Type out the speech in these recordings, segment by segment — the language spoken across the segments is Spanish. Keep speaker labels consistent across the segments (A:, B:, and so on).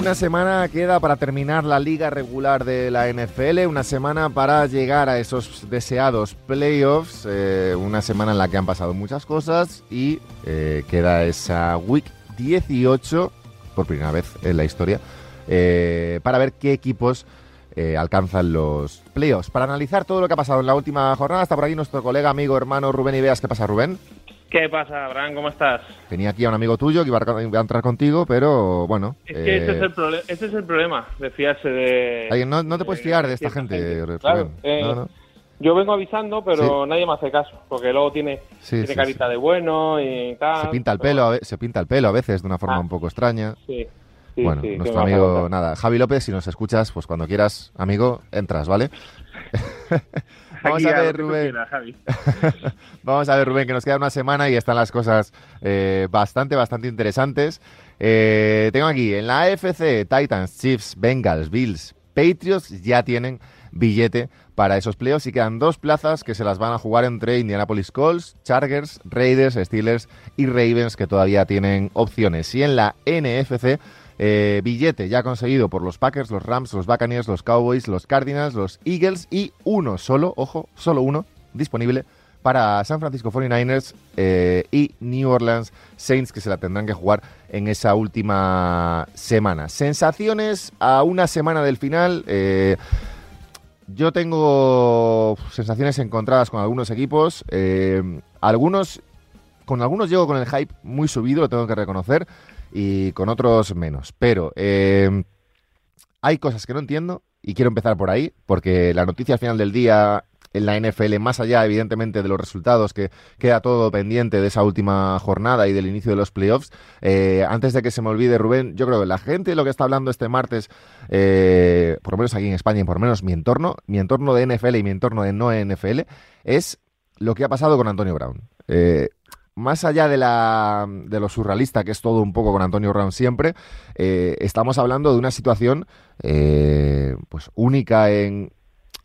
A: una semana queda para terminar la liga regular de la NFL, una semana para llegar a esos deseados playoffs, eh, una semana en la que han pasado muchas cosas y eh, queda esa Week 18, por primera vez en la historia, eh, para ver qué equipos alcanzan los playoffs. Para analizar todo lo que ha pasado en la última jornada, está por aquí nuestro colega, amigo, hermano Rubén Ibeas. ¿Qué pasa, Rubén?
B: ¿Qué pasa, Abraham? ¿Cómo estás?
A: Tenía aquí a un amigo tuyo que iba a, entrar contigo, pero bueno.
B: Es que ese, es el ese, es el problema, de fiarse de.
A: no, te puedes fiar de, esta gente,
B: Claro, eh, Yo vengo avisando, pero nadie me hace caso, porque luego tiene, carita de bueno y tal.
A: Se pinta el pelo, se pinta el pelo a veces de una forma ah. un poco extraña.
B: Sí.
A: bueno, nuestro amigo, nada, Javi López, si nos escuchas, pues cuando quieras, amigo, entras, ¿vale? Vamos a ver, Rubén. Vamos a ver, Rubén, que nos queda una semana y están las cosas eh, bastante, bastante interesantes. Eh, tengo aquí, en la AFC, Titans, Chiefs, Bengals, Bills, Patriots ya tienen billete para esos playoffs y quedan dos plazas que se las van a jugar entre Indianapolis Colts, Chargers, Raiders, Steelers y Ravens que todavía tienen opciones. Y en la NFC eh, billete ya conseguido por los Packers, los Rams, los Buccaneers, los Cowboys, los Cardinals, los Eagles y uno solo, ojo, solo uno disponible para San Francisco 49ers eh, y New Orleans Saints que se la tendrán que jugar en esa última semana. Sensaciones a una semana del final. Eh, yo tengo sensaciones encontradas con algunos equipos. algunos, con algunos llego con el hype muy subido, lo tengo que reconocer y con otros menos. Pero eh, hay cosas que no entiendo y quiero empezar por ahí, porque la noticia al final del día en la NFL, más allá evidentemente de los resultados, que queda todo pendiente de esa última jornada y del inicio de los playoffs, eh, antes de que se me olvide Rubén, yo creo que la gente lo que está hablando este martes, eh, por lo menos aquí en España y por lo menos mi entorno, mi entorno de NFL y mi entorno de no NFL, es lo que ha pasado con Antonio Brown más allá de, la, de lo surrealista, que es todo un poco con Antonio Brown siempre, eh, estamos hablando de una situación eh, pues única en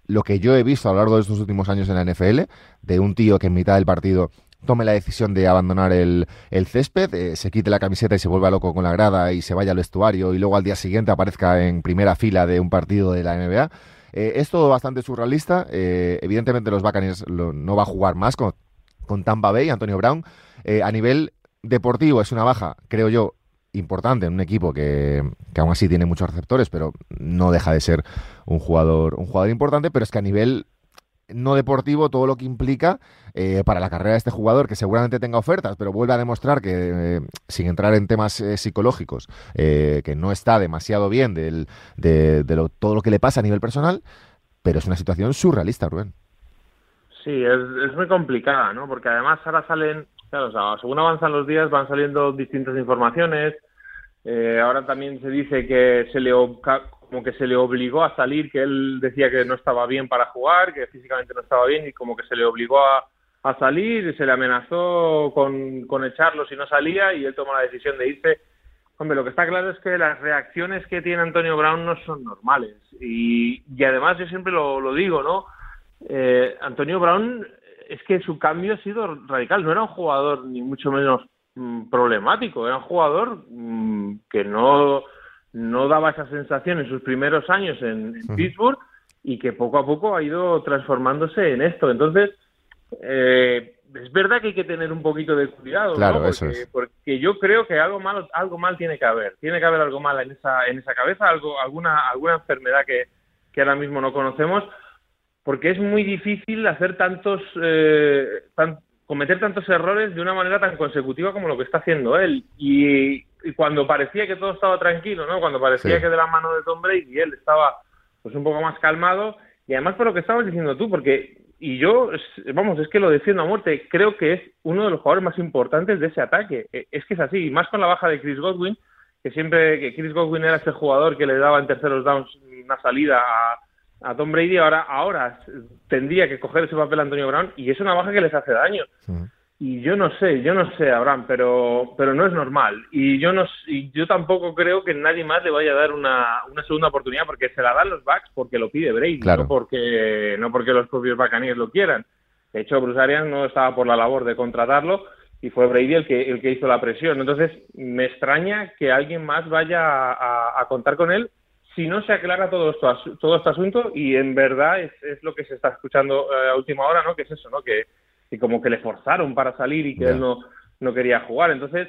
A: lo que yo he visto a lo largo de estos últimos años en la NFL, de un tío que en mitad del partido tome la decisión de abandonar el, césped, eh, se quite la camiseta y se vuelva loco con la grada y se vaya al vestuario y luego al día siguiente aparezca en primera fila de un partido de la NBA. es todo bastante surrealista. evidentemente los Buccaneers no va a jugar más con, con Tampa Bay, Antonio Brown. Eh, a nivel deportivo es una baja, creo yo, importante en un equipo que, aún así tiene muchos receptores, pero no deja de ser un jugador, un jugador importante, pero es que a nivel no deportivo todo lo que implica eh, para la carrera de este jugador, que seguramente tenga ofertas, pero vuelve a demostrar que, eh, sin entrar en temas psicológicos, que no está demasiado bien de, todo lo que le pasa a nivel personal, pero es una situación surrealista, Rubén.
B: Sí, es muy complicada, ¿no? Porque además ahora salen Según avanzan los días van saliendo distintas informaciones. Eh, ahora también se dice que se le como que se le obligó a salir, que él decía que no estaba bien para jugar, que físicamente no estaba bien y como que se le obligó a, salir y se le amenazó con, con echarlo si no salía y él tomó la decisión de irse. Hombre, lo que está claro es que las reacciones que tiene Antonio Brown no son normales y, y además yo siempre lo, lo digo, ¿no? Eh, Antonio Brown es que su cambio ha sido radical. No era un jugador ni mucho menos mm, problemático, era un jugador mm, que no, no daba esa sensación en sus primeros años en, Pittsburgh y que poco a poco ha ido transformándose en esto. Entonces, eh, es verdad que hay que tener un poquito de cuidado,
A: claro,
B: porque,
A: eso es.
B: porque yo creo que algo malo, algo mal tiene que haber, tiene que haber algo mal en esa, en esa cabeza, algo, alguna, alguna enfermedad que, que ahora mismo no conocemos porque es muy difícil hacer tantos, eh, cometer tantos errores de una manera tan consecutiva como lo que está haciendo él. Y, cuando parecía que todo estaba tranquilo, ¿no? Cuando parecía que de la mano de Tom Brady él estaba pues un poco más calmado y además por lo que estabas diciendo tú, porque y yo, vamos, es que lo defiendo a muerte, creo que es uno de los jugadores más importantes de ese ataque. E, es que es así, y más con la baja de Chris Godwin, que siempre que Chris Godwin era ese jugador que le daba en terceros downs una salida a, a Tom Brady ahora, ahora tendría que coger ese papel Antonio Brown y es una baja que les hace daño. Y yo no sé, yo no sé, Abraham, pero, pero no es normal. Y yo no y yo tampoco creo que nadie más le vaya a dar una, una segunda oportunidad porque se la dan los backs porque lo pide Brady, no porque no porque los propios Buccaneers lo quieran. De hecho, Bruce Arians no estaba por la labor de contratarlo y fue Brady el que, el que hizo la presión. Entonces, me extraña que alguien más vaya a, contar con él si no se aclara todo esto, todo este asunto y en verdad es, es lo que se está escuchando eh, a última hora, ¿no? Que es eso, ¿no? Que, como que le forzaron para salir y que él no, no quería jugar. Entonces,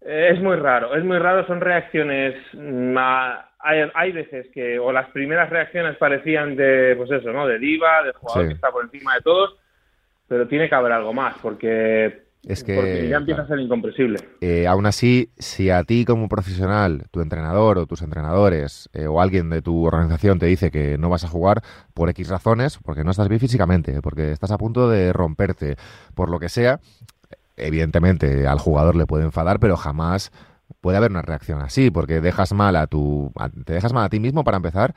B: eh, es muy raro, es muy raro, son reacciones, mm, hay, hay, veces que, o las primeras reacciones parecían de, pues eso, ¿no? De diva, de jugador que está por encima de todos, pero tiene que haber algo más, porque es que ya empieza a ser incomprensible.
A: Eh, aún así, si a ti como profesional, tu entrenador o tus entrenadores eh, o alguien de tu organización te dice que no vas a jugar por X razones, porque no estás bien físicamente, porque estás a punto de romperte, por lo que sea, evidentemente al jugador le puede enfadar, pero jamás puede haber una reacción así, porque dejas mal a tu, te dejas mal a ti mismo para empezar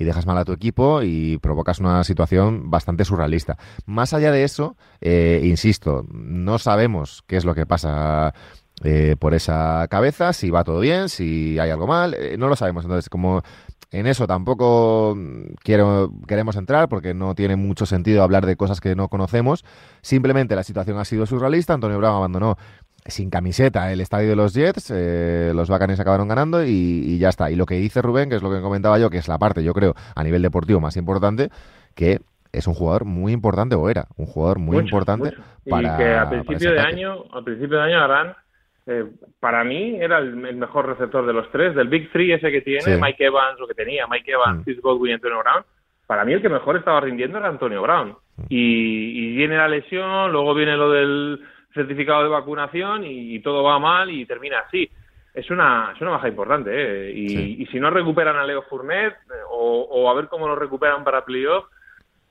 A: y dejas mal a tu equipo y provocas una situación bastante surrealista. Más allá de eso, eh, insisto, no sabemos qué es lo que pasa eh, por esa cabeza, si va todo bien, si hay algo mal, eh, no lo sabemos. Entonces, como en eso tampoco queremos entrar porque no tiene mucho sentido hablar de cosas que no conocemos. Simplemente la situación ha sido surrealista. Antonio Brown abandonó sin camiseta el estadio de los Jets, eh, los Bacanes acabaron ganando y, ya está. Y lo que dice Rubén, que es lo que comentaba yo, que es la parte, yo creo, a nivel deportivo más importante, que es un jugador muy importante, o era un jugador muy importante para.
B: Y que a principio de año, a principio de año, Arán eh, para mí era el, mejor receptor de los tres, del Big Three ese que tiene, Mike Evans, lo que tenía, Mike Evans, mm. Godwin y Antonio Brown. Para mí el que mejor estaba rindiendo era Antonio Brown. Mm. Y, viene la lesión, luego viene lo del certificado de vacunación y, todo va mal y termina así. Es una, es una baja importante. ¿eh? Y, si no recuperan a Leo Fournet eh, o, o, a ver cómo lo recuperan para playoff,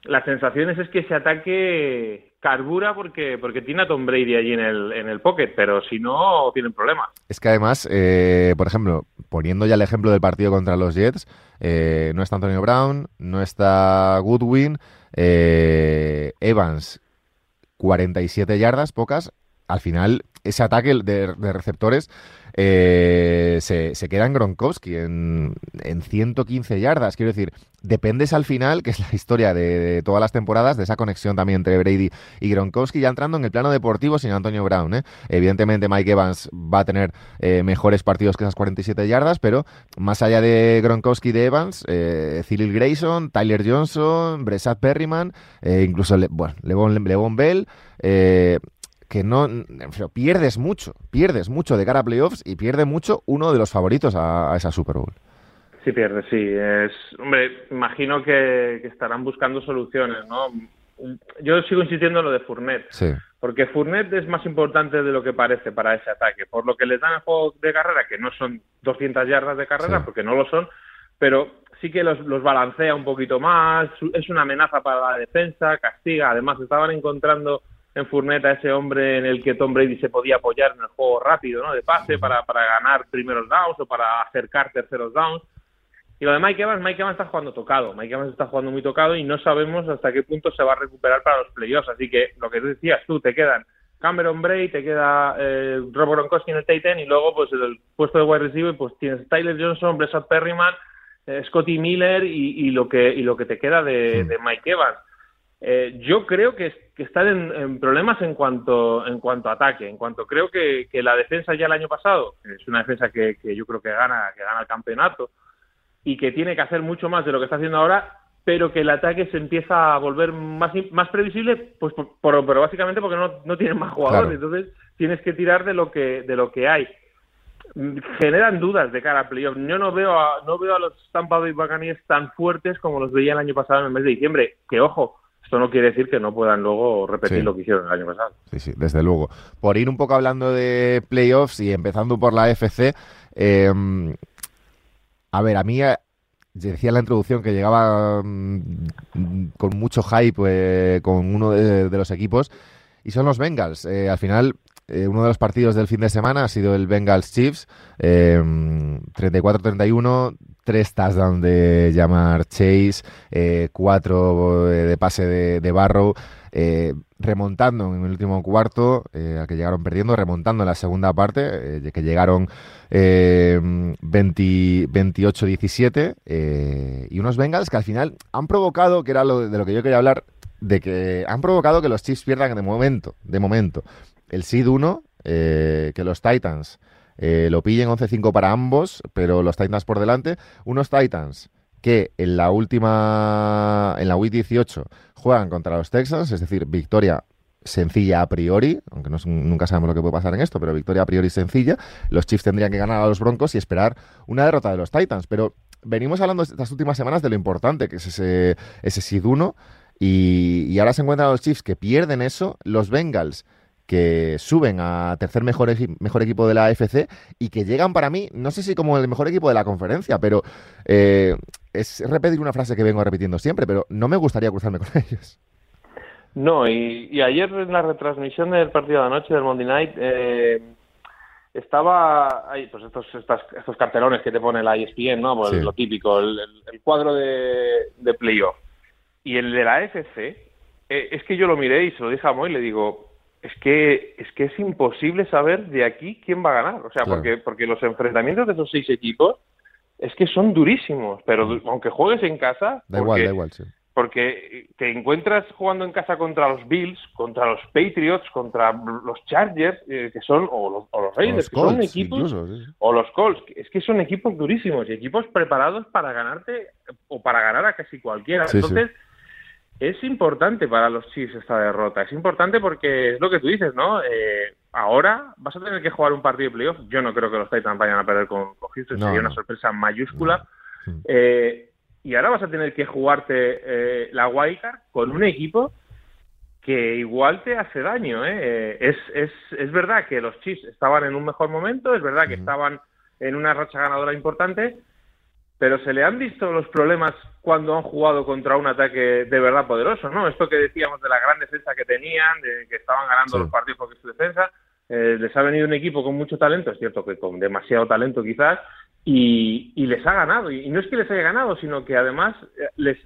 B: las sensaciones es que ese ataque carbura porque, porque tiene a Tom Brady allí en el, en el pocket, pero si no, tienen problemas.
A: Es que además, eh, por ejemplo, poniendo ya el ejemplo del partido contra los Jets, eh, no está Antonio Brown, no está Goodwin, eh, Evans, 47 yardas, pocas. Al final, ese ataque de, receptores eh, se, queda en Gronkowski en, en, 115 yardas. Quiero decir, dependes al final, que es la historia de, todas las temporadas, de esa conexión también entre Brady y Gronkowski, ya entrando en el plano deportivo sin Antonio Brown. ¿eh? Evidentemente, Mike Evans va a tener eh, mejores partidos que esas 47 yardas, pero más allá de Gronkowski y de Evans, eh, Cyril Grayson, Tyler Johnson, Bressad Perryman, incluso bueno, Levon, Bell que no pierdes mucho, pierdes mucho de cara a playoffs y pierde mucho uno de los favoritos a, esa Super Bowl.
B: Sí, pierde, sí. Es, hombre, imagino que, estarán buscando soluciones, ¿no? Yo sigo insistiendo en lo de Fournet, sí. porque Fournet es más importante de lo que parece para ese ataque, por lo que les dan el juego de carrera, que no son 200 yardas de carrera, porque no lo son, pero sí que los, los balancea un poquito más, es una amenaza para la defensa, castiga, además estaban encontrando en Fournette a ese hombre en el que Tom Brady se podía apoyar en el juego rápido, ¿no? De pase para, para ganar primeros downs o para acercar terceros downs. Y lo de Mike Evans, Mike Evans está jugando tocado. Mike Evans está jugando muy tocado y no sabemos hasta qué punto se va a recuperar para los playoffs. Así que lo que decías tú, te quedan Cameron Bray, te queda eh, Robert Gronkowski en el Titan y luego pues el puesto de wide receiver pues tienes Tyler Johnson, Bressad Perryman, eh, Scotty Miller y, y, lo que y lo que te queda de, de Mike Evans. Eh, yo creo que, que están en, problemas en cuanto en cuanto a ataque, en cuanto creo que, que la defensa ya el año pasado es una defensa que, que, yo creo que gana que gana el campeonato y que tiene que hacer mucho más de lo que está haciendo ahora, pero que el ataque se empieza a volver más más previsible, pues por, pero básicamente porque no, no tienen más jugadores, entonces tienes que tirar de lo que de lo que hay generan dudas de cara a playoff. Yo no veo a, no veo a los Tampa Bay Buccaneers tan fuertes como los veía el año pasado en el mes de diciembre. Que ojo, esto no quiere decir que no puedan luego repetir lo que hicieron el año pasado.
A: Sí, sí, desde luego. Por ir un poco hablando de playoffs y empezando por la FC, em, a ver, a mí eh, decía en la introducción que llegaba mm, con mucho hype eh, con uno de, los equipos y son los Bengals. Eh, al final, uno de los partidos del fin de semana ha sido el Bengals Chiefs, 34-31, em, tres touchdowns de llamar Chase, eh, cuatro eh, de pase de, Barrow, eh, remontando en el último cuarto, al que llegaron perdiendo, remontando en la segunda parte, que llegaron 28-17, y unos Bengals que al final han provocado, que era lo de lo que yo quería hablar, de que han provocado que los Chiefs pierdan de momento, de momento. El seed 1, que los Titans lo pillen 11-5 para ambos, pero los Titans por delante. Unos Titans que en la última, en la Week 18 juegan contra los Texans, es decir, victoria sencilla a priori, aunque nunca sabemos lo que puede pasar en esto, pero victoria a priori sencilla. Los Chiefs tendrían que ganar a los Broncos y esperar una derrota de los Titans. Pero venimos hablando estas últimas semanas de lo importante que es ese, ese 1 y, y ahora se encuentran los Chiefs que pierden eso, los Bengals que suben a tercer mejor, mejor equipo de la AFC y que llegan para mí, no sé si como el mejor equipo de la conferencia, pero eh, es repetir una frase que vengo repitiendo siempre, pero no me gustaría cruzarme con ellos.
B: No, y, ayer en la retransmisión del partido de anoche del Monday Night eh, estaba ahí, pues estos, estos cartelones que te pone la ESPN, ¿no? Pues lo típico, el, cuadro de, de playoff. Y el de la AFC, eh, es que yo lo miré y se lo dije a Moy y le digo, es que es que es imposible saber de aquí quién va a ganar, o sea, porque porque los enfrentamientos de esos seis equipos es que son durísimos, pero mm. aunque juegues en casa,
A: da igual, da igual, sí.
B: Porque te encuentras jugando en casa contra los Bills, contra los Patriots, contra los Chargers, eh, que son, o los, Raiders, que son equipos, o los Colts, es que son equipos durísimos y equipos preparados para ganarte o para ganar a casi cualquiera. Entonces, es importante para los Chiefs esta derrota. Es importante porque es lo que tú dices, ¿no? Eh, ahora vas a tener que jugar un partido de playoff. Yo no creo que los Titans vayan a perder con, con Houston. Sería una sorpresa mayúscula. Eh, y ahora vas a tener que jugarte eh, la wildcard con un equipo que igual te hace daño. ¿eh? Es, es, es verdad que los Chiefs estaban en un mejor momento, es verdad que estaban en una racha ganadora importante, pero se le han visto los problemas cuando han jugado contra un ataque de verdad poderoso, ¿no? Esto que decíamos de la gran defensa que tenían, de que estaban ganando los partidos porque su defensa, eh, les ha venido un equipo con mucho talento, es cierto que con demasiado talento quizás, y, les ha ganado. Y, no es que les haya ganado, sino que además eh, les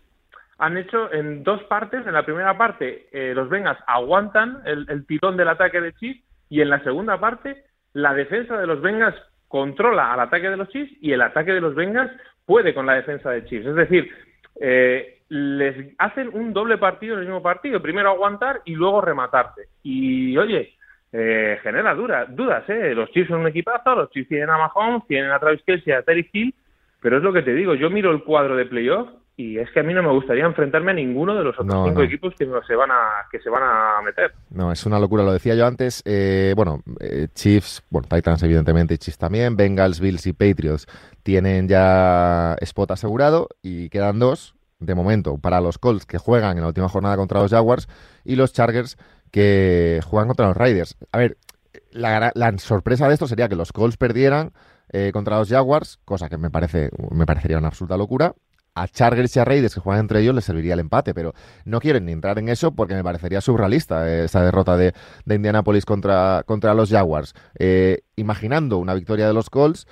B: han hecho en dos partes. En la primera parte, eh, los Vengas aguantan el, el tirón del ataque de Chiefs, y en la segunda parte, la defensa de los Vengas controla al ataque de los Chiefs y el ataque de los Bengals puede con la defensa de Chiefs. Es decir, eh, les hacen un doble partido en el mismo partido. Primero aguantar y luego rematarte. Y oye, eh, genera dudas, ¿eh? Los Chiefs son un equipazo, los Chiefs tienen a Mahomes, tienen a Travis Kelsey, a Terry Hill, pero es lo que te digo, yo miro el cuadro de playoff y es que a mí no me gustaría enfrentarme a ninguno de los otros cinco equipos que se van a que se van a meter.
A: No, es una locura, lo decía yo antes. Eh, bueno, eh, Chiefs, bueno, Titans evidentemente, y Chiefs también, Bengals, Bills y Patriots tienen ya spot asegurado y quedan dos de momento para los Colts que juegan en la última jornada contra los Jaguars y los Chargers que juegan contra los Raiders. A ver, la, sorpresa de esto sería que los Colts perdieran eh, contra los Jaguars, cosa que me parece me parecería una absoluta locura, a Chargers y a Raiders que juegan entre ellos les serviría el empate, pero no quieren ni entrar en eso porque me parecería surrealista eh, esa derrota de, de, Indianapolis contra, contra los Jaguars. Eh, imaginando una victoria de los Colts,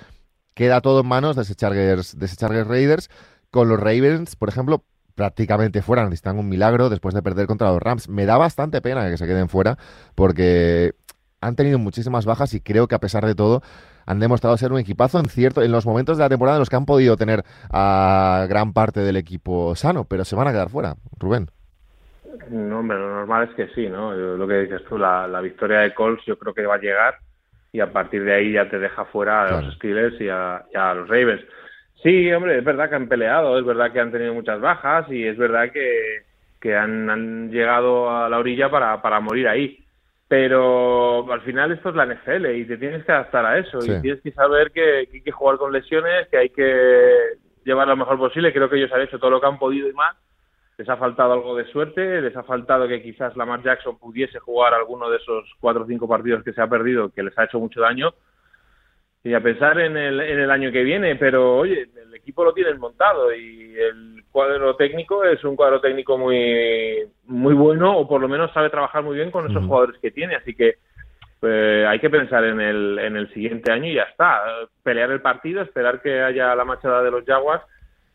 A: queda todo en manos de ese Chargers, de ese Chargers Raiders, con los Ravens, por ejemplo, prácticamente fuera, necesitan un milagro después de perder contra los Rams. Me da bastante pena que se queden fuera porque han tenido muchísimas bajas y creo que a pesar de todo han demostrado ser un equipazo en cierto en los momentos de la temporada en los que han podido tener a gran parte del equipo sano, pero se van a quedar fuera, Rubén.
B: No, hombre, lo normal es que sí, ¿no? Lo que dices tú, la, victoria de Colts yo creo que va a llegar y a partir de ahí ya te deja fuera a los Steelers y a, los Ravens. Sí, hombre, es verdad que han peleado, es verdad que han tenido muchas bajas y es verdad que, que han, han llegado a la orilla para, para morir ahí pero al final esto es la NFL y te tienes que adaptar a eso y tienes que saber que, hay que jugar con lesiones, que hay que llevar lo mejor posible. Creo que ellos han hecho todo lo que han podido y más. Les ha faltado algo de suerte, les ha faltado que quizás Lamar Jackson pudiese jugar alguno de esos cuatro o cinco partidos que se ha perdido, que les ha hecho mucho daño. Y a pensar en el, en el año que viene, pero oye, el equipo lo tienen montado y el cuadro técnico es un cuadro técnico muy muy bueno o por lo menos sabe trabajar muy bien con esos jugadores que tiene. Así que eh, hay que pensar en el, en el siguiente año y ya está. Pelear el partido esperar que haya la machada de los Jaguars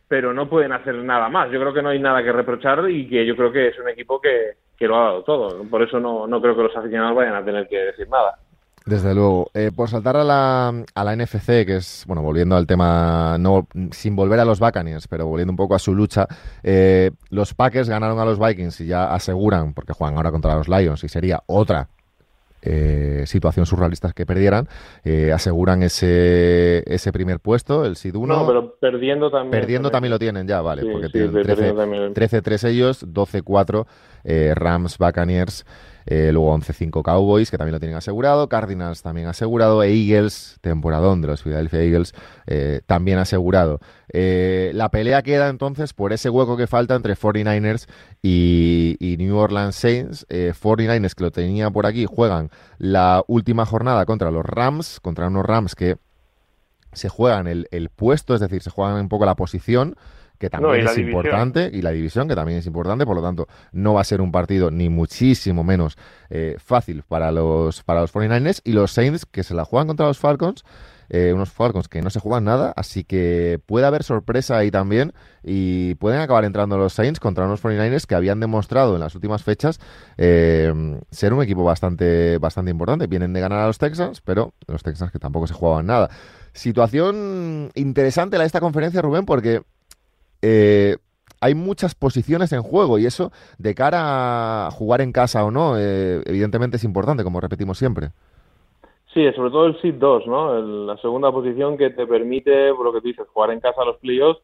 B: pero no pueden hacer nada más. Yo creo que no hay nada que reprochar y que yo creo que es un equipo que, que lo ha dado todo. Por eso no, no creo que los aficionados vayan a tener que decir nada
A: desde luego. Eh, por saltar a la, a la NFC, que es, bueno, volviendo al tema, no sin volver a los Buccaneers, pero volviendo un poco a su lucha, eh, los Packers ganaron a los Vikings y ya aseguran, porque juegan ahora contra los Lions y sería otra eh, situación surrealista que perdieran, eh, aseguran ese, ese primer puesto, el SID 1.
B: No, pero perdiendo también.
A: Perdiendo también, lo tienen ya, vale, porque tienen 13-3 ellos, 12-4 eh, Rams, Buccaneers. Eh, luego 11-5 Cowboys, que también lo tienen asegurado. Cardinals también asegurado. E Eagles, temporadón de los Philadelphia Eagles, eh, también asegurado. Eh, la pelea queda entonces por ese hueco que falta entre 49ers y, New Orleans Saints. 49ers que lo tenía por aquí juegan la última jornada contra los Rams, contra unos Rams que se juegan el, el puesto, es decir, se juegan un poco la posición que también es importante, y la división, que también es importante, por lo tanto, no va a ser un partido ni muchísimo menos eh, fácil para los, para los 49ers, y los Saints, que se la juegan contra los Falcons, eh, unos Falcons que no se juegan nada, así que puede haber sorpresa ahí también y pueden acabar entrando los Saints contra unos 49ers que habían demostrado en las últimas fechas eh, ser un equipo bastante, bastante importante. Vienen de ganar a los Texans, pero los Texans que tampoco se jugaban nada. Situación interesante la de esta conferencia, Rubén, porque eh, hay muchas posiciones en juego y eso, de cara a jugar en casa o no, eh, evidentemente es importante, como repetimos siempre.
B: Sí, sobre todo el SID 2, ¿no? la segunda posición que te permite, por lo que tú dices, jugar en casa a los playoffs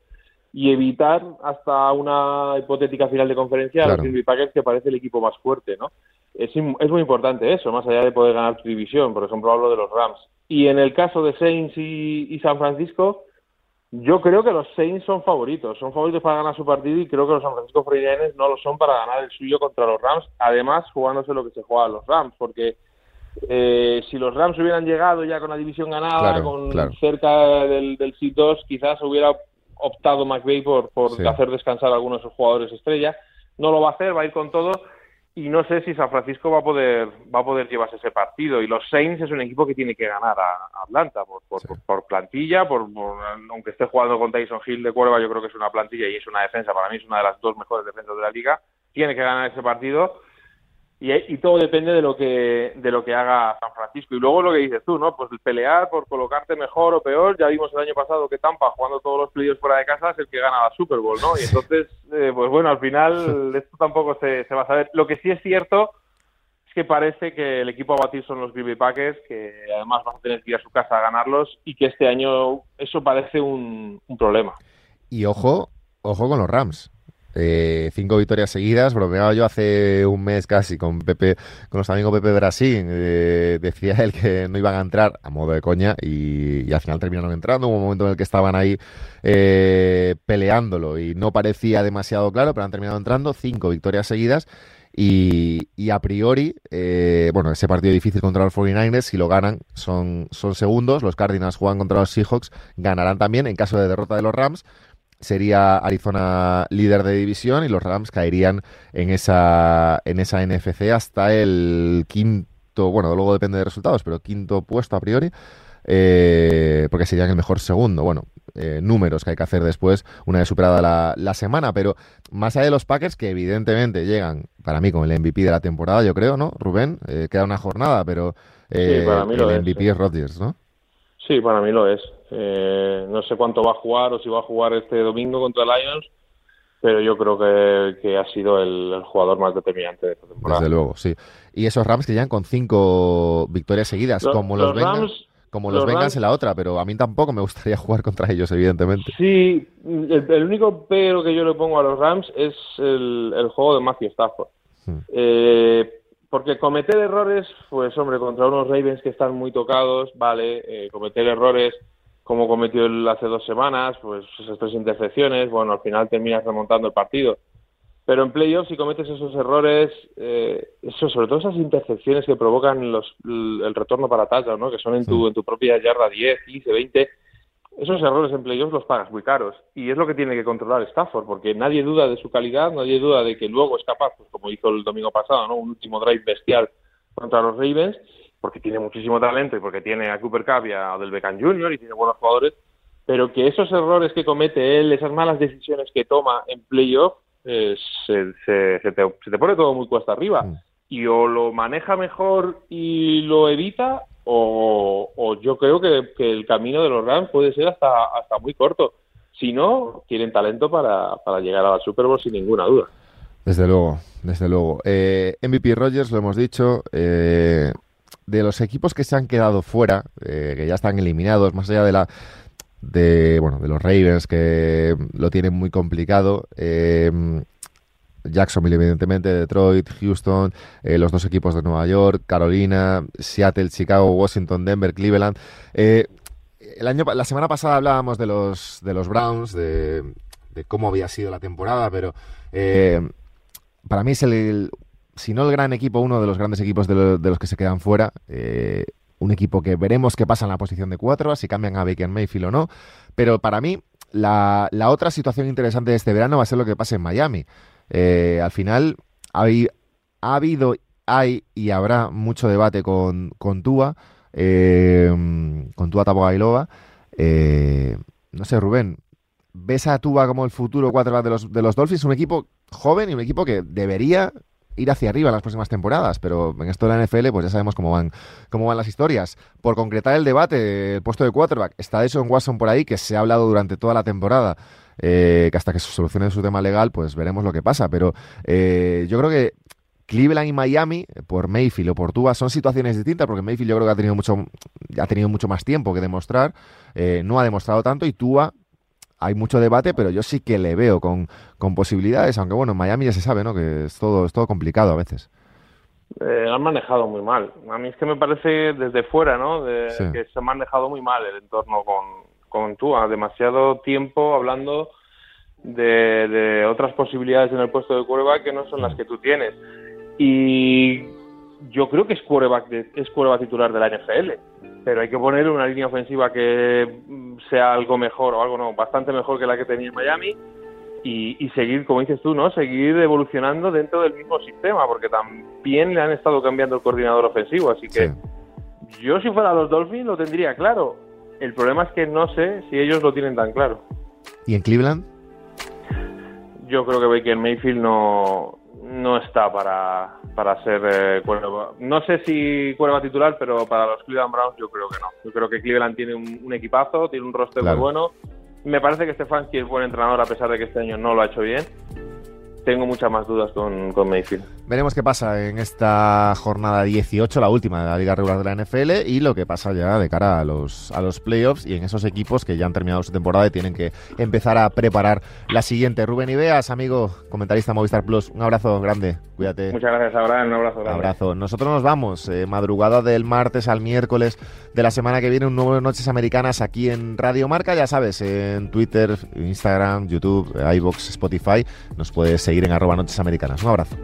B: y evitar hasta una hipotética final de conferencia a los Green Packers que parece el equipo más fuerte, ¿no? Es, es, muy importante eso, más allá de poder ganar tu división. Por ejemplo, hablo de los Rams. Y en el caso de Saints y San Francisco, yo creo que los Saints son favoritos, son favoritos para ganar su partido y creo que los San Francisco 49 no lo son para ganar el suyo contra los Rams, además jugándose lo que se juega a los Rams, porque eh, si los Rams hubieran llegado ya con la división ganada, con cerca del, del 2 quizás hubiera optado McVay por, por hacer descansar a algunos de sus jugadores estrella. No lo va a hacer, va a ir con todo y no sé si San Francisco va a poder va a poder llevarse ese partido. Y los Saints es un equipo que tiene que ganar a, Atlanta por, por, plantilla por, aunque esté jugando con Tyson Hill de Cuerva yo creo que es una plantilla y es una defensa para mí es una de las dos mejores defensas de la liga. Tiene que ganar ese partido y, todo depende de lo que de lo que haga San Francisco. Y luego lo que dices tú no pues pelear por colocarte mejor o peor. Ya vimos el año pasado que Tampa jugando todos los playoffs fuera de casa es el que gana la Super Bowl no y entonces eh, pues bueno al final esto tampoco se, se va a saber. Lo que sí es cierto es que parece que el equipo a batir son los Green Packers que además van a tener que ir a su casa a ganarlos y que este año eso parece un, un problema.
A: Y ojo ojo con los Rams eh, cinco victorias seguidas. Bromeaba yo hace un mes casi con Pepe, con nuestro amigo Pepe Brasil. Eh, decía él que no iban a entrar a modo de coña y, al final terminaron entrando. Hubo un momento en el que estaban ahí eh, peleándolo y no parecía demasiado claro, pero han terminado entrando. Cinco victorias seguidas. Y, a priori, bueno, ese partido difícil contra los 49ers, si lo ganan, son, son segundos. Los Cardinals juegan contra los Seahawks, ganarán también en caso de derrota de los Rams sería Arizona líder de división y los Rams caerían en esa, en esa NFC hasta el quinto, bueno, luego depende de resultados, pero quinto puesto a priori, eh, porque serían el mejor segundo. Bueno, eh, números que hay que hacer después, una vez superada la, la, semana, pero más allá de los Packers, que evidentemente llegan, para mí, con el MVP de la temporada, yo creo, ¿no? Rubén, eh, queda una jornada, pero el MVP es Rodgers, ¿no?
B: Sí, para mí lo es. Eh, no sé cuánto va a jugar o si va a jugar este domingo contra Lions, pero yo creo que, ha sido el, jugador más determinante de esta temporada.
A: Desde luego, sí. Y esos Rams que llegan con cinco victorias seguidas, como los, Bengals, como los, en la otra, pero a mí tampoco me gustaría jugar contra ellos, evidentemente.
B: Sí, el, único pero que yo le pongo a los Rams es el, juego de Matthew Stafford. Hmm. Eh, porque cometer errores, pues hombre, contra unos Ravens que están muy tocados, vale, eh, cometer errores como cometió hace dos semanas, pues esas tres intercepciones, bueno, al final terminas remontando el partido. Pero en playoffs, si cometes esos errores, eh, eso, sobre todo esas intercepciones que provocan los, el retorno para touchdown, ¿no? que son en tu, en tu propia yarda 10, 15, 20, esos errores en playoffs los pagas muy caros. Y es lo que tiene que controlar Stafford, porque nadie duda de su calidad, nadie duda de que luego es capaz, pues como hizo el domingo pasado, ¿no? un último drive bestial contra los Ravens, porque tiene muchísimo talento y porque tiene a Cooper Cup y a Del Beckham Jr. y tiene buenos jugadores, pero que esos errores que comete él, esas malas decisiones que toma en playoff, eh, se, se, te, pone todo muy cuesta arriba. Mm. Y o lo maneja mejor y lo evita, o, yo creo que, el camino de los Rams puede ser hasta, hasta muy corto. Si no, tienen talento para, para llegar a la Super Bowl sin ninguna duda.
A: Desde luego, desde luego. Eh, MVP Rogers, lo hemos dicho, eh, de los equipos que se han quedado fuera, eh, que ya están eliminados, más allá de la de bueno de los Ravens que lo tienen muy complicado. Eh, Jacksonville, evidentemente, Detroit, Houston, eh, los dos equipos de Nueva York, Carolina, Seattle, Chicago, Washington, Denver, Cleveland. Eh, el año, la semana pasada hablábamos de los, de los Browns, de, cómo había sido la temporada, pero para mí es el, si no el gran equipo, uno de los grandes equipos de, los que se quedan fuera. Eh, un equipo que veremos qué pasa en la posición de cuatro, si cambian a Baker Mayfield o no. Pero para mí, la, otra situación interesante de este verano va a ser lo que pase en Miami. Eh, al final, hay, ha habido, hay y habrá mucho debate con, con Tua, eh, con Tua Tagovailoa. no sé, Rubén, ¿ves a Tua como el futuro quarterback de los, de los Dolphins? Un equipo joven y un equipo que debería ir hacia arriba en las próximas temporadas, pero en esto de la NFL pues ya sabemos cómo van, cómo van las historias. Por concretar el debate, el puesto de quarterback, está en Watson por ahí, que se ha hablado durante toda la temporada, eh, que hasta que se solucione su tema legal, pues veremos lo que pasa, pero eh, yo creo que Cleveland y Miami, por Mayfield o por Tua, son situaciones distintas, porque Mayfield yo creo que ha tenido mucho, ha tenido mucho más tiempo que demostrar, eh, no ha demostrado tanto, y Tua hay mucho debate, pero yo sí que le veo con, posibilidades, aunque bueno, en Miami ya se sabe, ¿no? Que es todo, es todo complicado a veces.
B: Eh, han manejado muy mal. A mí es que me parece desde fuera, ¿no? De, Que se ha manejado muy mal el entorno con, con Tua. Demasiado tiempo hablando de, otras posibilidades en el puesto de quarterback que no son las que tú tienes. Y yo creo que es quarterback, es quarterback titular de la NFL pero hay que poner una línea ofensiva que mm, sea algo mejor o algo no, bastante mejor que la que tenía en Miami y, seguir, como dices tú, ¿no? Seguir evolucionando dentro del mismo sistema, porque también le han estado cambiando el coordinador ofensivo, así que yo si fuera los Dolphins lo tendría claro. El problema es que no sé si ellos lo tienen tan claro.
A: ¿Y en Cleveland?
B: Yo creo que Baker Mayfield no, no está para, para ser eh, No sé si cuerva titular, pero para los Cleveland Browns yo creo que no. Yo creo que Cleveland tiene un, equipazo, tiene un roster muy bueno. Me parece que Stefanski es buen entrenador a pesar de que este año no lo ha hecho bien tengo muchas más dudas con, con, Mayfield.
A: Veremos qué pasa en esta jornada 18, la última de la Liga Regular de la NFL, y lo que pasa ya de cara a los, a los playoffs y en esos equipos que ya han terminado su temporada y tienen que empezar a preparar la siguiente. Rubén Ibeas, amigo, comentarista Movistar Plus, un abrazo grande, cuídate.
B: Muchas gracias, Abraham, un abrazo grande.
A: Abrazo. Nosotros nos vamos, eh, madrugada del martes al miércoles de la semana que viene, un nuevo Noches Americanas aquí en Radio Marca, ya sabes, en Twitter, Instagram, YouTube, iBox, Spotify, nos puedes seguir en arroba noches americanas. Un abrazo.